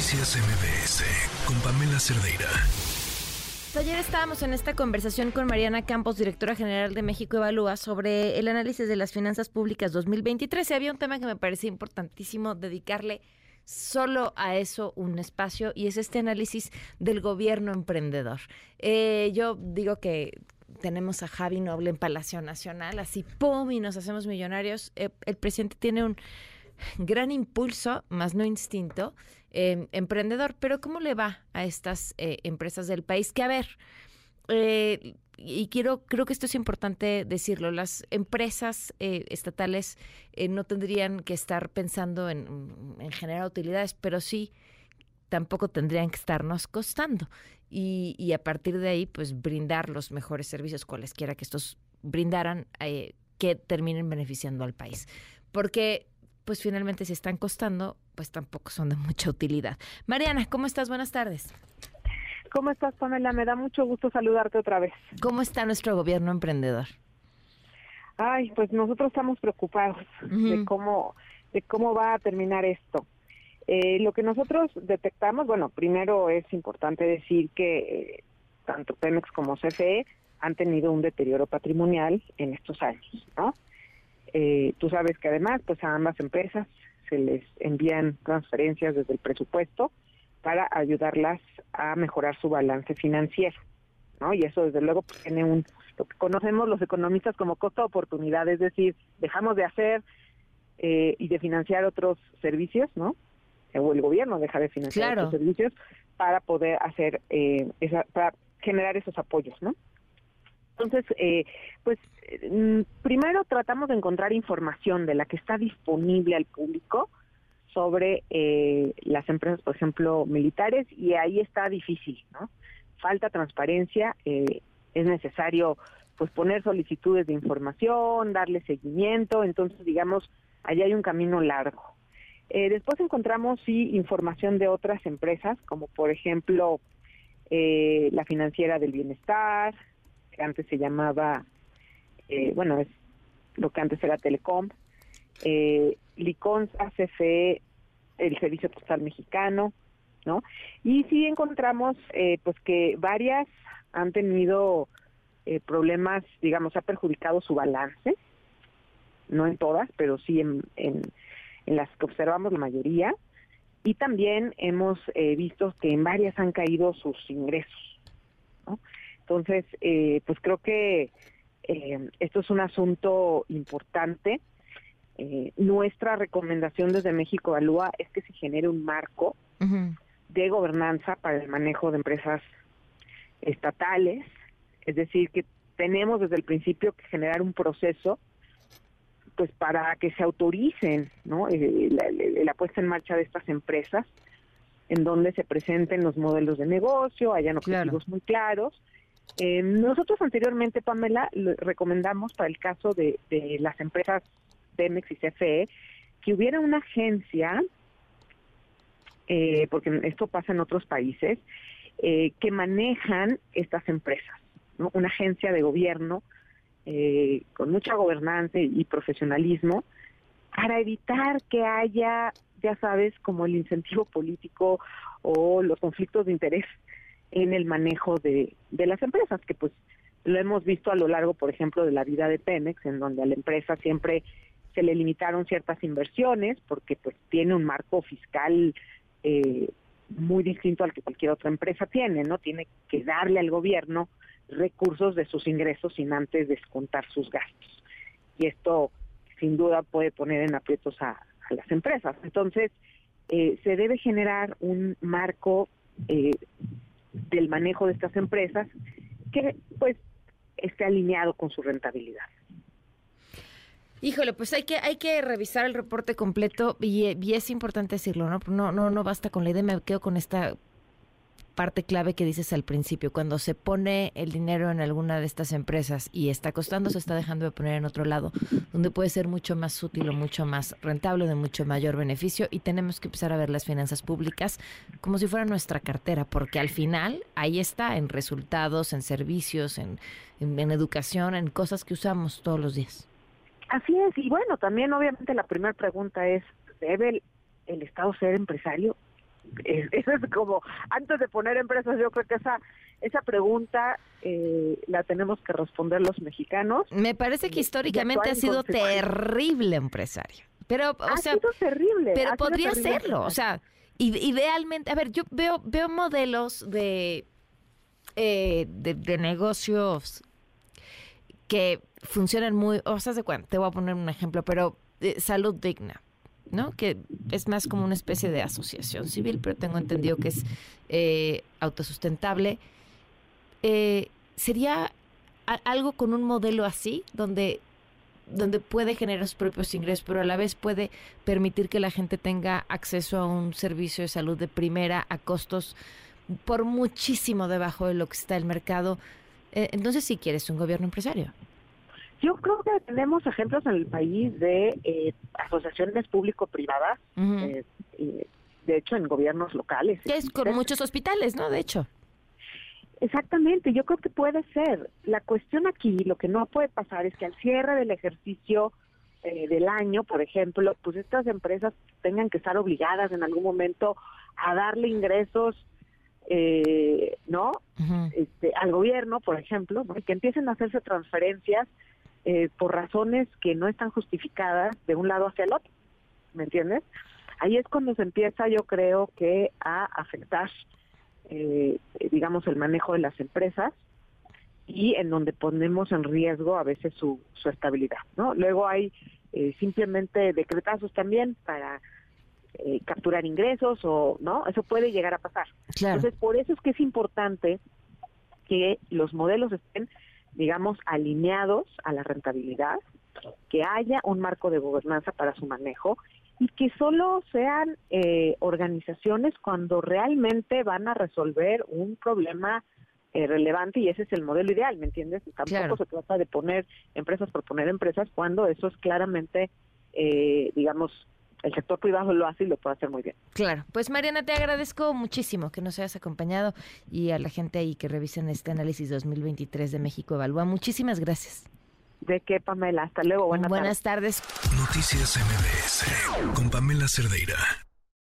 Noticias MBS con Pamela Cerdeira. Ayer estábamos en esta conversación con Mariana Campos, directora general de México Evalúa, sobre el análisis de las finanzas públicas 2023. Y había un tema que me parecía importantísimo dedicarle solo a eso un espacio y es este análisis del gobierno emprendedor. Eh, yo digo que tenemos a Javi Noble en Palacio Nacional, así ¡pum! y nos hacemos millonarios. Eh, el presidente tiene un gran impulso, más no instinto, eh, emprendedor. Pero ¿cómo le va a estas empresas del país? Que a ver, y quiero, creo que esto es importante decirlo, las empresas eh, estatales eh, no tendrían que estar pensando en, generar utilidades, pero sí tampoco tendrían que estarnos costando. Y, a partir de ahí, pues brindar los mejores servicios, cualesquiera que estos brindaran, eh, que terminen beneficiando al país. Porque, pues finalmente, si están costando, pues tampoco son de mucha utilidad. Mariana, ¿cómo estás? Buenas tardes. ¿Cómo estás, Pamela? Me da mucho gusto saludarte otra vez. ¿Cómo está nuestro gobierno emprendedor? Ay, pues nosotros estamos preocupados de cómo de cómo va a terminar esto. Eh, lo que nosotros detectamos, bueno, primero es importante decir que eh, tanto Pemex como CFE han tenido un deterioro patrimonial en estos años, ¿no? Eh, tú sabes que además, pues a ambas empresas se les envían transferencias desde el presupuesto para ayudarlas a mejorar su balance financiero, ¿no? Y eso desde luego pues, tiene un lo que conocemos los economistas como costo de oportunidad, es decir, dejamos de hacer eh, y de financiar otros servicios, ¿no? O el gobierno deja de financiar otros servicios para poder hacer eh, esa, para generar esos apoyos, ¿no? Entonces, eh, pues mm, primero tratamos de encontrar información de la que está disponible al público sobre eh, las empresas, por ejemplo, militares, y ahí está difícil, ¿no? Falta transparencia, eh, es necesario pues poner solicitudes de información, darle seguimiento, entonces digamos, allí hay un camino largo. Eh, después encontramos sí información de otras empresas, como por ejemplo la financiera del bienestar, que antes se llamaba, bueno, es lo que antes era Telecom, eh, Liconza, CFE, el Servicio Postal Mexicano, ¿no? Y sí encontramos, eh, pues que varias han tenido eh, problemas, digamos, ha perjudicado su balance, no en todas, pero sí en, en, las que observamos la mayoría, y también hemos eh, visto que en varias han caído sus ingresos, ¿no? Entonces, pues creo que esto es un asunto importante eh, nuestra recomendación desde México Evalúa es que se genere un marco de gobernanza para el manejo de empresas estatales, es decir, que tenemos desde el principio que generar un proceso pues para que se autoricen ¿no? Eh, la, puesta en marcha de estas empresas, en donde se presenten los modelos de negocio, hayan objetivos muy claros. Eh, nosotros anteriormente, Pamela, recomendamos para el caso de las empresas Pemex y CFE, que hubiera una agencia, eh, porque esto pasa en otros países, eh, que manejan estas empresas, una agencia de gobierno eh, con mucha gobernanza y profesionalismo para evitar que haya, ya sabes, como el incentivo político o los conflictos de interés en el manejo de, de las empresas, que pues lo hemos visto a lo largo, por ejemplo, de la vida de Pemex, en donde a la empresa siempre se le limitaron ciertas inversiones porque pues tiene un marco fiscal eh, muy distinto al que cualquier otra empresa tiene, ¿no? Tiene que darle al gobierno recursos de sus ingresos sin antes descontar sus gastos. Y esto sin duda puede poner en aprietos a, las empresas. Entonces, eh, se debe generar un marco eh, del manejo de estas empresas que pues esté alineado con su rentabilidad. Híjole, pues hay que hay que revisar el reporte completo y, es importante decirlo, ¿no? No no no basta con la idea, me quedo con esta parte clave que dices al principio, cuando se pone el dinero en alguna de estas empresas y está costando, se está dejando de poner en otro lado, donde puede ser mucho más útil o mucho más rentable, de mucho mayor beneficio y tenemos que empezar a ver las finanzas públicas como si fuera nuestra cartera, porque al final ahí está en resultados, en servicios, en, en educación, en cosas que usamos todos los días. Así es, y bueno, también obviamente la primera pregunta es, ¿debe el, Estado ser empresario? eso es como, antes de poner empresas, yo creo que esa, esa pregunta eh, la tenemos que responder los mexicanos. Me parece que históricamente ha sido terrible empresario. Pero, o ha sea, sido terrible. Pero podría serlo, o sea, idealmente, a ver, yo veo, veo modelos de, eh, de, negocios que funcionan muy, o sea, te voy a poner un ejemplo, pero eh, salud digna ¿no? Que es más como una especie de asociación civil, pero tengo entendido que es eh, autosustentable. Eh, ¿Sería algo con un modelo así, donde, donde puede generar sus propios ingresos, pero a la vez puede permitir que la gente tenga acceso a un servicio de salud de primera a costos por muchísimo debajo de lo que está el mercado? Eh, entonces, si quieres un gobierno empresario. Yo creo que tenemos ejemplos en el país de eh, asociaciones público-privadas, eh, de hecho en gobiernos locales. Que es con muchos hospitales, ¿no? De hecho. Exactamente, yo creo que puede ser. La cuestión aquí, lo que no puede pasar es que al cierre del ejercicio eh, del año, por ejemplo, pues estas empresas tengan que estar obligadas en algún momento a darle ingresos ¿no? este, al gobierno, por ejemplo, que empiecen a hacerse transferencias eh, por razones que no están justificadas de un lado hacia el otro, ¿me entiendes? Ahí es cuando se empieza, yo creo que a afectar, eh, digamos, el manejo de las empresas y en donde ponemos en riesgo a veces su, su estabilidad, ¿no? Luego hay eh, simplemente decretazos también para capturar ingresos o no, eso puede llegar a pasar. Entonces, por eso es que es importante que los modelos estén digamos, alineados a la rentabilidad, que haya un marco de gobernanza para su manejo y que solo sean eh, organizaciones cuando realmente van a resolver un problema eh, relevante y ese es el modelo ideal, ¿me entiendes? Tampoco se trata de poner empresas por poner empresas cuando eso es claramente, eh, digamos, el sector privado lo hace y lo puede hacer muy bien. Claro, pues Mariana, te agradezco muchísimo que nos hayas acompañado y a la gente ahí que revisen este análisis 2023 de México Evalúa. Muchísimas gracias. De qué, Pamela. Hasta luego. Buenas, Buenas tardes. Noticias MBS con Pamela Cerdeira.